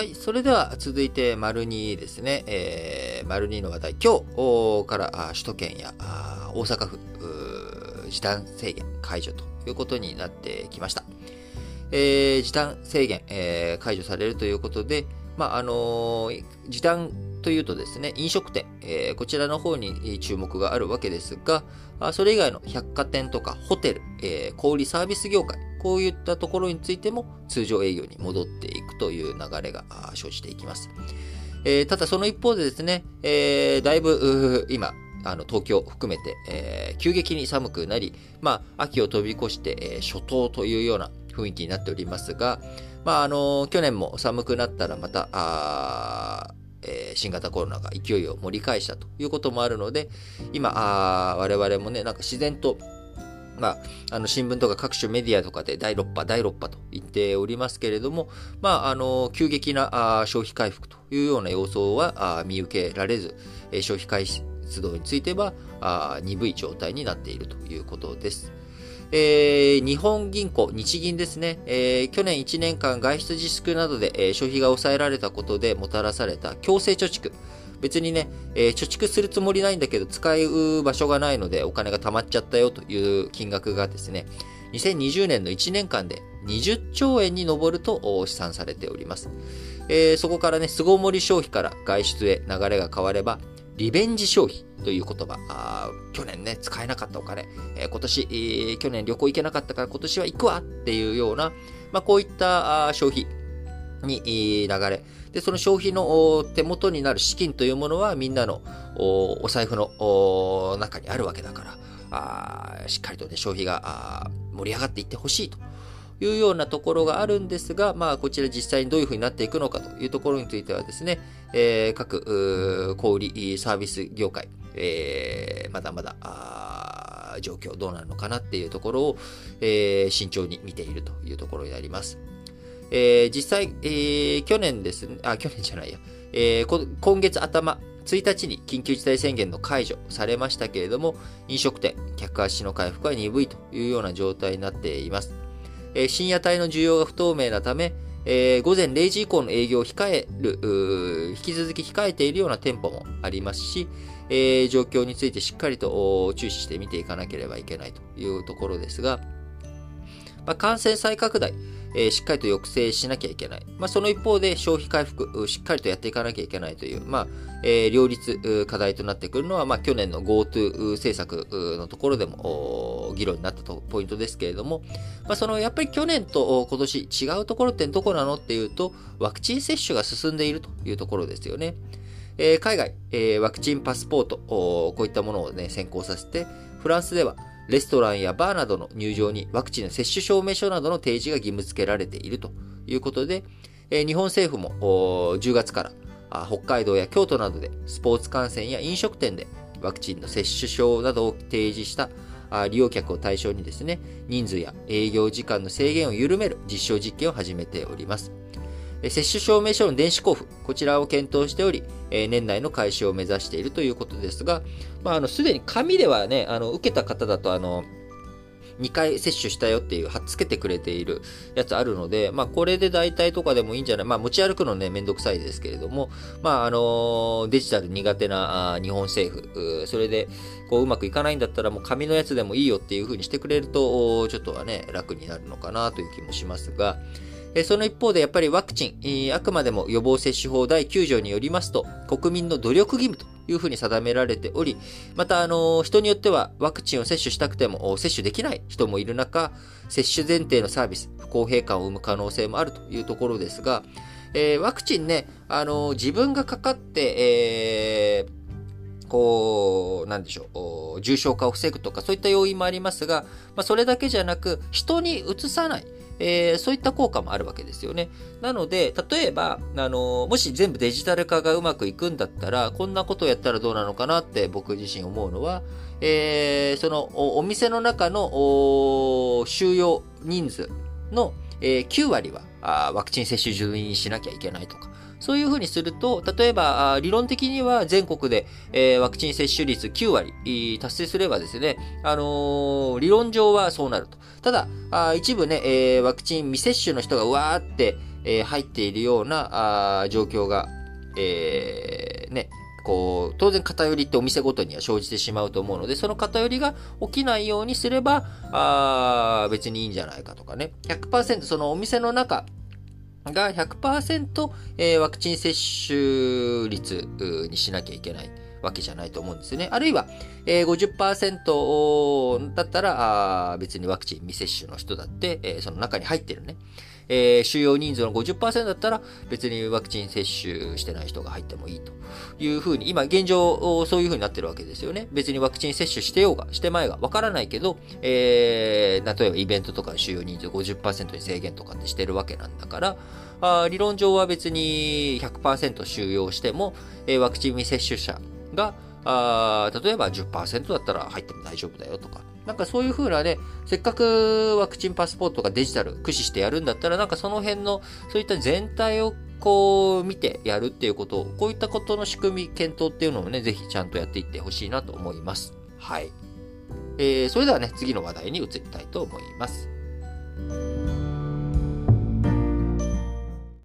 はい。それでは続いて、丸2ですね。えー、丸2の話題。今日から首都圏や大阪府、時短制限解除ということになってきました。えー、時短制限、えー、解除されるということで、まあ、あのー、時短というとですね、飲食店、えー、こちらの方に注目があるわけですが、それ以外の百貨店とかホテル、えー、小売サービス業界、こういったところについても通常営業に戻っていくという流れが生じていきます。えー、ただその一方でですね、えー、だいぶ今、あの東京含めて、えー、急激に寒くなり、まあ、秋を飛び越して、えー、初冬というような雰囲気になっておりますが、まあ、あの去年も寒くなったらまた、あえー、新型コロナが勢いを盛り返したということもあるので、今、あ我々もね、なんか自然とまあ、あの新聞とか各種メディアとかで第6波、第6波と言っておりますけれども、まあ、あの急激な消費回復というような様相は見受けられず、消費回活動については鈍い状態になっているということです。えー、日本銀行、日銀ですね、えー、去年1年間外出自粛などで、えー、消費が抑えられたことでもたらされた強制貯蓄、別にね、えー、貯蓄するつもりないんだけど、使う場所がないのでお金が貯まっちゃったよという金額がですね、2020年の1年間で20兆円に上ると試算されております。えー、そこからね、巣ごもり消費から外出へ流れが変われば、リベンジ消費という言葉、去年ね、使えなかったお金、えー、今年、えー、去年旅行行けなかったから今年は行くわっていうような、まあ、こういった消費に流れ、で、その消費の手元になる資金というものはみんなのお財布の中にあるわけだから、あしっかりとね、消費が盛り上がっていってほしいというようなところがあるんですが、まあ、こちら実際にどういうふうになっていくのかというところについてはですね、えー、各小売サービス業界、えー、まだまだ状況どうなるのかなっていうところを、えー、慎重に見ているというところになります。えー、実際、えー、去年ですね、あ、去年じゃないや、えー、今月頭、1日に緊急事態宣言の解除されましたけれども、飲食店、客足の回復は鈍いというような状態になっています。えー、深夜帯の需要が不透明なため、えー、午前0時以降の営業を控える、引き続き控えているような店舗もありますし、えー、状況についてしっかりと注視して見ていかなければいけないというところですが、まあ、感染再拡大、えー、しっかりと抑制しなきゃいけない。まあ、その一方で消費回復、しっかりとやっていかなきゃいけないという、まあ、えー、両立、課題となってくるのは、まあ、去年の GoTo 政策のところでも議論になったとポイントですけれども、まあ、そのやっぱり去年と今年違うところってどこなのっていうと、ワクチン接種が進んでいるというところですよね。えー、海外、えー、ワクチンパスポート、こういったものをね、先行させて、フランスでは、レストランやバーなどの入場にワクチンの接種証明書などの提示が義務付けられているということで、日本政府も10月から北海道や京都などでスポーツ観戦や飲食店でワクチンの接種証などを提示した利用客を対象にですね、人数や営業時間の制限を緩める実証実験を始めております。接種証明書の電子交付、こちらを検討しており、年内の開始を目指しているということですが、まあ、あの、すでに紙ではね、あの、受けた方だと、あの、2回接種したよっていう、貼っつけてくれているやつあるので、まあ、これで代替とかでもいいんじゃないまあ、持ち歩くのね、めんどくさいですけれども、まあ、あのデジタル苦手な日本政府、それで、こう、うまくいかないんだったら、もう紙のやつでもいいよっていう風にしてくれると、ちょっとはね、楽になるのかなという気もしますが、その一方でやっぱりワクチン、あくまでも予防接種法第9条によりますと、国民の努力義務というふうに定められており、また、あの、人によってはワクチンを接種したくても接種できない人もいる中、接種前提のサービス、不公平感を生む可能性もあるというところですが、えー、ワクチンね、あの、自分がかかって、えー、こう、なんでしょう、重症化を防ぐとか、そういった要因もありますが、まあ、それだけじゃなく、人にうつさない。えー、そういった効果もあるわけですよね。なので、例えば、あのもし全部デジタル化がうまくいくんだったら、こんなことをやったらどうなのかなって僕自身思うのは、えー、そのお店の中の収容人数の、えー、9割はあワクチン接種順位にしなきゃいけないとか、そういうふうにすると、例えば、理論的には全国で、えー、ワクチン接種率9割達成すればですね、あのー、理論上はそうなると。ただ、あ一部ね、えー、ワクチン未接種の人がわーって、えー、入っているようなあ状況が、えー、ね、こう、当然偏りってお店ごとには生じてしまうと思うので、その偏りが起きないようにすれば、あ別にいいんじゃないかとかね。100%そのお店の中が100%、えー、ワクチン接種率にしなきゃいけない。わけじゃないと思うんですよね。あるいは、えー、50%だったら、あ別にワクチン未接種の人だって、えー、その中に入ってるね。えー、収容人数の50%だったら別にワクチン接種してない人が入ってもいいというふうに、今現状そういうふうになってるわけですよね。別にワクチン接種してようがしてまいがわからないけど、えー、例えばイベントとか収容人数50%に制限とかってしてるわけなんだから、あ理論上は別に100%収容しても、えー、ワクチン未接種者が、あ例えば10%だったら入っても大丈夫だよとか。なんかそういう風なね、せっかくワクチンパスポートがデジタル駆使してやるんだったら、なんかその辺の、そういった全体をこう見てやるっていうことを、こういったことの仕組み、検討っていうのもね、ぜひちゃんとやっていってほしいなと思います。はい。えー、それではね、次の話題に移りたいと思います。